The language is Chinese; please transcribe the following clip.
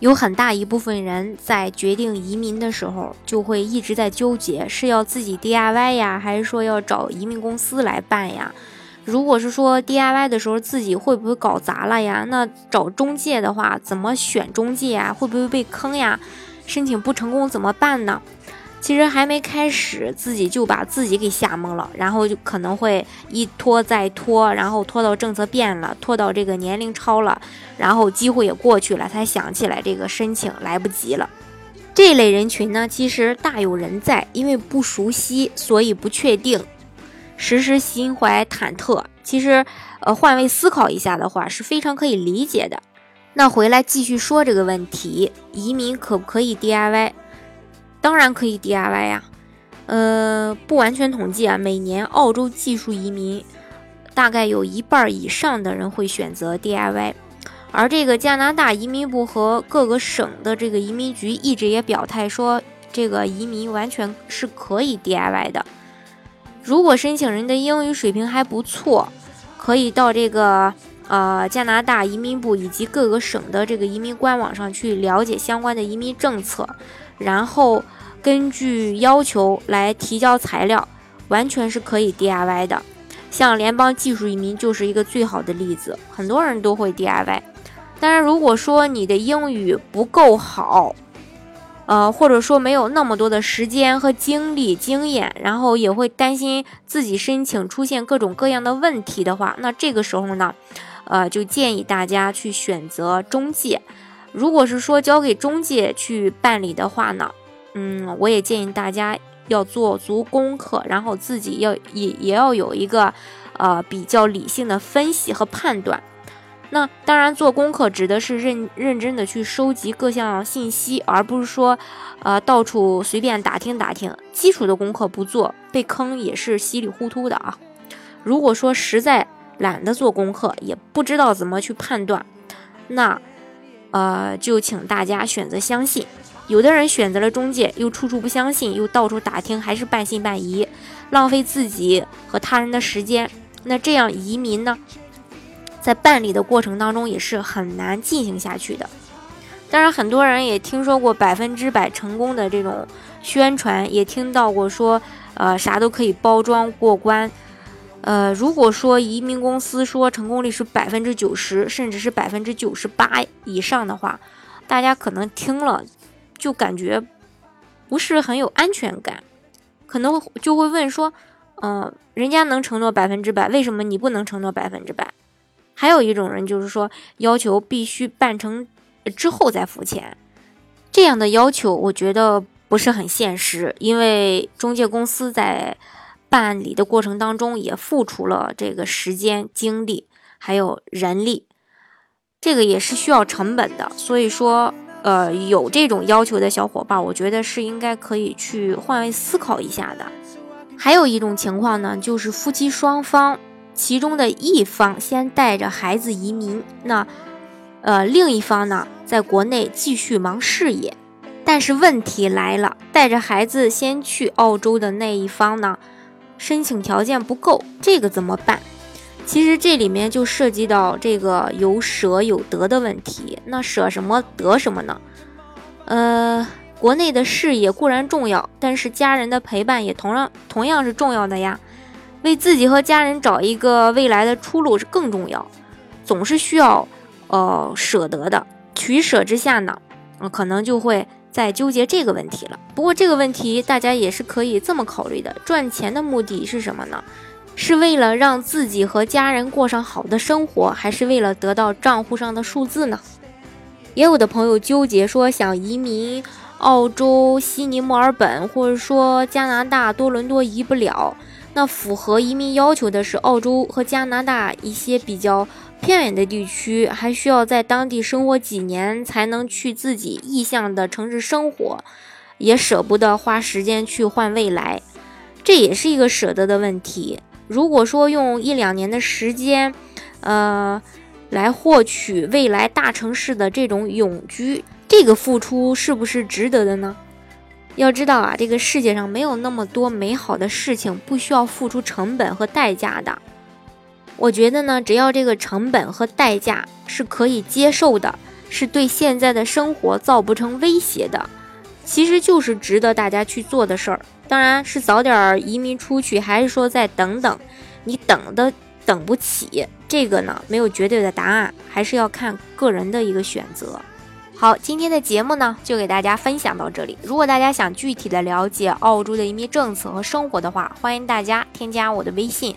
有很大一部分人在决定移民的时候，就会一直在纠结是要自己 DIY 呀，还是说要找移民公司来办呀？如果是说 DIY 的时候，自己会不会搞砸了呀？那找中介的话，怎么选中介啊？会不会被坑呀？申请不成功怎么办呢？其实还没开始，自己就把自己给吓懵了，然后就可能会一拖再拖，然后拖到政策变了，拖到这个年龄超了，然后机会也过去了，才想起来这个申请来不及了。这类人群呢，其实大有人在，因为不熟悉，所以不确定，时时心怀忐忑。其实，呃，换位思考一下的话，是非常可以理解的。那回来继续说这个问题，移民可不可以 DIY？当然可以 DIY 呀，呃，不完全统计啊，每年澳洲技术移民大概有一半以上的人会选择 DIY，而这个加拿大移民部和各个省的这个移民局一直也表态说，这个移民完全是可以 DIY 的。如果申请人的英语水平还不错，可以到这个呃加拿大移民部以及各个省的这个移民官网上去了解相关的移民政策。然后根据要求来提交材料，完全是可以 DIY 的。像联邦技术移民就是一个最好的例子，很多人都会 DIY。当然，如果说你的英语不够好，呃，或者说没有那么多的时间和精力、经验，然后也会担心自己申请出现各种各样的问题的话，那这个时候呢，呃，就建议大家去选择中介。如果是说交给中介去办理的话呢，嗯，我也建议大家要做足功课，然后自己要也也要有一个呃比较理性的分析和判断。那当然，做功课指的是认认真的去收集各项信息，而不是说呃到处随便打听打听。基础的功课不做，被坑也是稀里糊涂的啊。如果说实在懒得做功课，也不知道怎么去判断，那。呃，就请大家选择相信。有的人选择了中介，又处处不相信，又到处打听，还是半信半疑，浪费自己和他人的时间。那这样移民呢，在办理的过程当中也是很难进行下去的。当然，很多人也听说过百分之百成功的这种宣传，也听到过说，呃，啥都可以包装过关。呃，如果说移民公司说成功率是百分之九十，甚至是百分之九十八以上的话，大家可能听了就感觉不是很有安全感，可能就会问说，嗯，人家能承诺百分之百，为什么你不能承诺百分之百？还有一种人就是说，要求必须办成之后再付钱，这样的要求我觉得不是很现实，因为中介公司在。办理的过程当中也付出了这个时间、精力，还有人力，这个也是需要成本的。所以说，呃，有这种要求的小伙伴，我觉得是应该可以去换位思考一下的。还有一种情况呢，就是夫妻双方其中的一方先带着孩子移民，那呃另一方呢在国内继续忙事业。但是问题来了，带着孩子先去澳洲的那一方呢？申请条件不够，这个怎么办？其实这里面就涉及到这个有舍有得的问题。那舍什么得什么呢？呃，国内的事业固然重要，但是家人的陪伴也同样同样是重要的呀。为自己和家人找一个未来的出路是更重要，总是需要呃舍得的。取舍之下呢，可能就会。在纠结这个问题了。不过这个问题大家也是可以这么考虑的：赚钱的目的是什么呢？是为了让自己和家人过上好的生活，还是为了得到账户上的数字呢？也有的朋友纠结说想移民澳洲悉尼、墨尔本，或者说加拿大多伦多移不了，那符合移民要求的是澳洲和加拿大一些比较偏远的地区，还需要在当地生活几年才能去自己意向的城市生活，也舍不得花时间去换未来，这也是一个舍得的问题。如果说用一两年的时间，呃，来获取未来大城市的这种永居，这个付出是不是值得的呢？要知道啊，这个世界上没有那么多美好的事情不需要付出成本和代价的。我觉得呢，只要这个成本和代价是可以接受的，是对现在的生活造不成威胁的，其实就是值得大家去做的事儿。当然是早点移民出去，还是说再等等？你等的等不起，这个呢没有绝对的答案，还是要看个人的一个选择。好，今天的节目呢，就给大家分享到这里。如果大家想具体的了解澳洲的移民政策和生活的话，欢迎大家添加我的微信